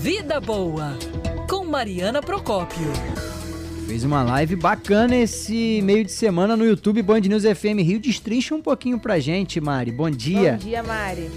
Vida Boa, com Mariana Procópio. Fez uma live bacana esse meio de semana no YouTube Band News FM Rio. Destrincha um pouquinho pra gente, Mari. Bom dia. Bom dia, Mari.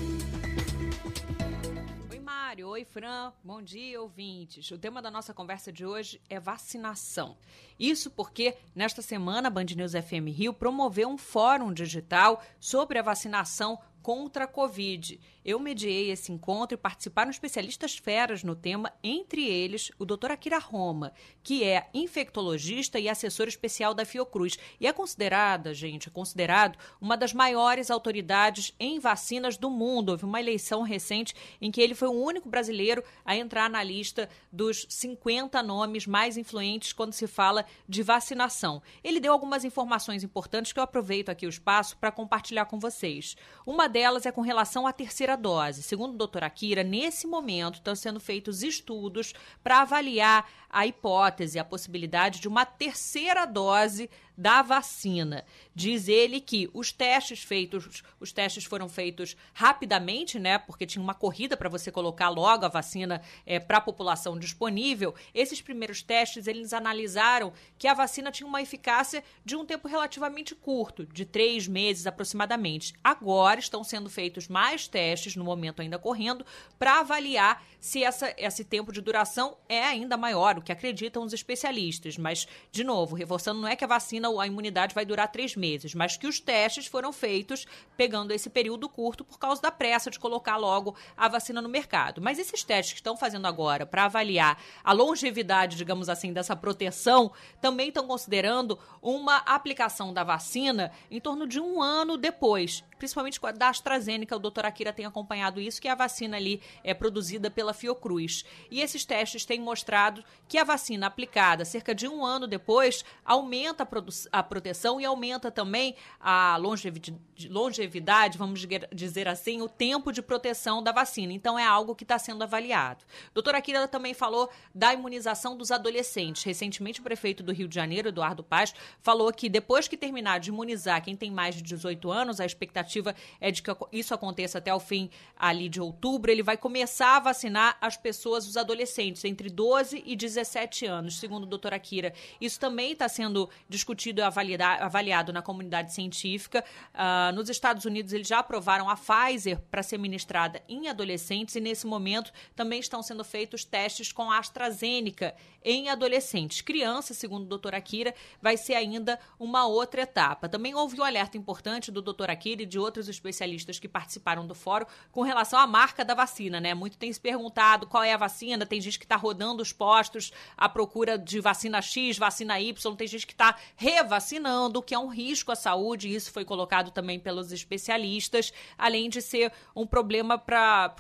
Oi, Mário. Oi, Fran. Bom dia, ouvintes. O tema da nossa conversa de hoje é vacinação. Isso porque, nesta semana, a Band News FM Rio promoveu um fórum digital sobre a vacinação contra a Covid. Eu mediei esse encontro e participaram especialistas feras no tema, entre eles o Dr. Akira Roma, que é infectologista e assessor especial da Fiocruz. E é considerada, gente, é considerado uma das maiores autoridades em vacinas do mundo. Houve uma eleição recente em que ele foi o único brasileiro a entrar na lista dos 50 nomes mais influentes quando se fala de vacinação. Ele deu algumas informações importantes que eu aproveito aqui o espaço para compartilhar com vocês. Uma delas é com relação à terceira dose. Segundo o doutor Akira, nesse momento estão sendo feitos estudos para avaliar a hipótese, a possibilidade de uma terceira dose da vacina. Diz ele que os testes feitos, os testes foram feitos rapidamente, né? Porque tinha uma corrida para você colocar logo a vacina é, para a população disponível. Esses primeiros testes eles analisaram que a vacina tinha uma eficácia de um tempo relativamente curto, de três meses aproximadamente. Agora estão sendo feitos mais testes, no momento ainda correndo, para avaliar se essa, esse tempo de duração é ainda maior, o que acreditam os especialistas. Mas, de novo, reforçando, não é que a vacina ou a imunidade vai durar três meses, mas que os testes foram feitos pegando esse período curto por causa da pressa de colocar logo a vacina no mercado. Mas esses testes que estão fazendo agora para avaliar a longevidade, digamos assim, dessa proteção, também estão considerando uma aplicação da vacina em torno de um ano depois principalmente da AstraZeneca, o doutor Akira tem acompanhado isso, que a vacina ali é produzida pela Fiocruz. E esses testes têm mostrado que a vacina aplicada cerca de um ano depois aumenta a, a proteção e aumenta também a longevidade, longevidade, vamos dizer assim, o tempo de proteção da vacina. Então é algo que está sendo avaliado. Doutor Akira também falou da imunização dos adolescentes. Recentemente, o prefeito do Rio de Janeiro, Eduardo Paz, falou que depois que terminar de imunizar quem tem mais de 18 anos, a expectativa expectativa é de que isso aconteça até o fim ali de outubro. Ele vai começar a vacinar as pessoas, os adolescentes, entre 12 e 17 anos, segundo o doutor Akira. Isso também está sendo discutido e avaliado na comunidade científica. Uh, nos Estados Unidos, eles já aprovaram a Pfizer para ser ministrada em adolescentes e, nesse momento, também estão sendo feitos testes com a AstraZeneca em adolescentes. Crianças, segundo o doutor Akira, vai ser ainda uma outra etapa. Também houve um alerta importante do doutor Akira e de de outros especialistas que participaram do fórum com relação à marca da vacina, né? Muito tem se perguntado qual é a vacina, tem gente que está rodando os postos à procura de vacina X, vacina Y, tem gente que está revacinando, que é um risco à saúde, isso foi colocado também pelos especialistas, além de ser um problema para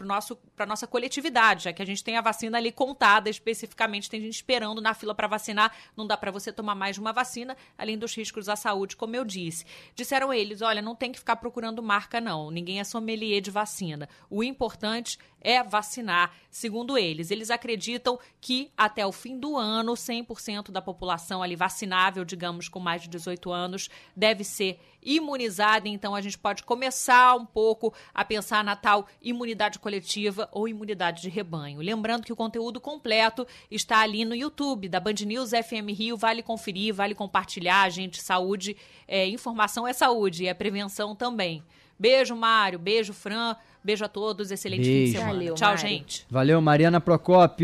a nossa coletividade, já que a gente tem a vacina ali contada especificamente, tem gente esperando na fila para vacinar, não dá para você tomar mais de uma vacina, além dos riscos à saúde, como eu disse. Disseram eles, olha, não tem que ficar procurando procurando marca, não. Ninguém é sommelier de vacina. O importante é vacinar, segundo eles. Eles acreditam que até o fim do ano, 100% da população ali vacinável, digamos, com mais de 18 anos, deve ser imunizada. Então a gente pode começar um pouco a pensar na tal imunidade coletiva ou imunidade de rebanho. Lembrando que o conteúdo completo está ali no YouTube da Band News FM Rio. Vale conferir, vale compartilhar, gente. Saúde, é, informação é saúde, é prevenção também. Beijo, Mário. Beijo, Fran. Beijo a todos. Excelente Beijo. fim de semana. Valeu, Tchau, Mari. gente. Valeu, Mariana Procópio.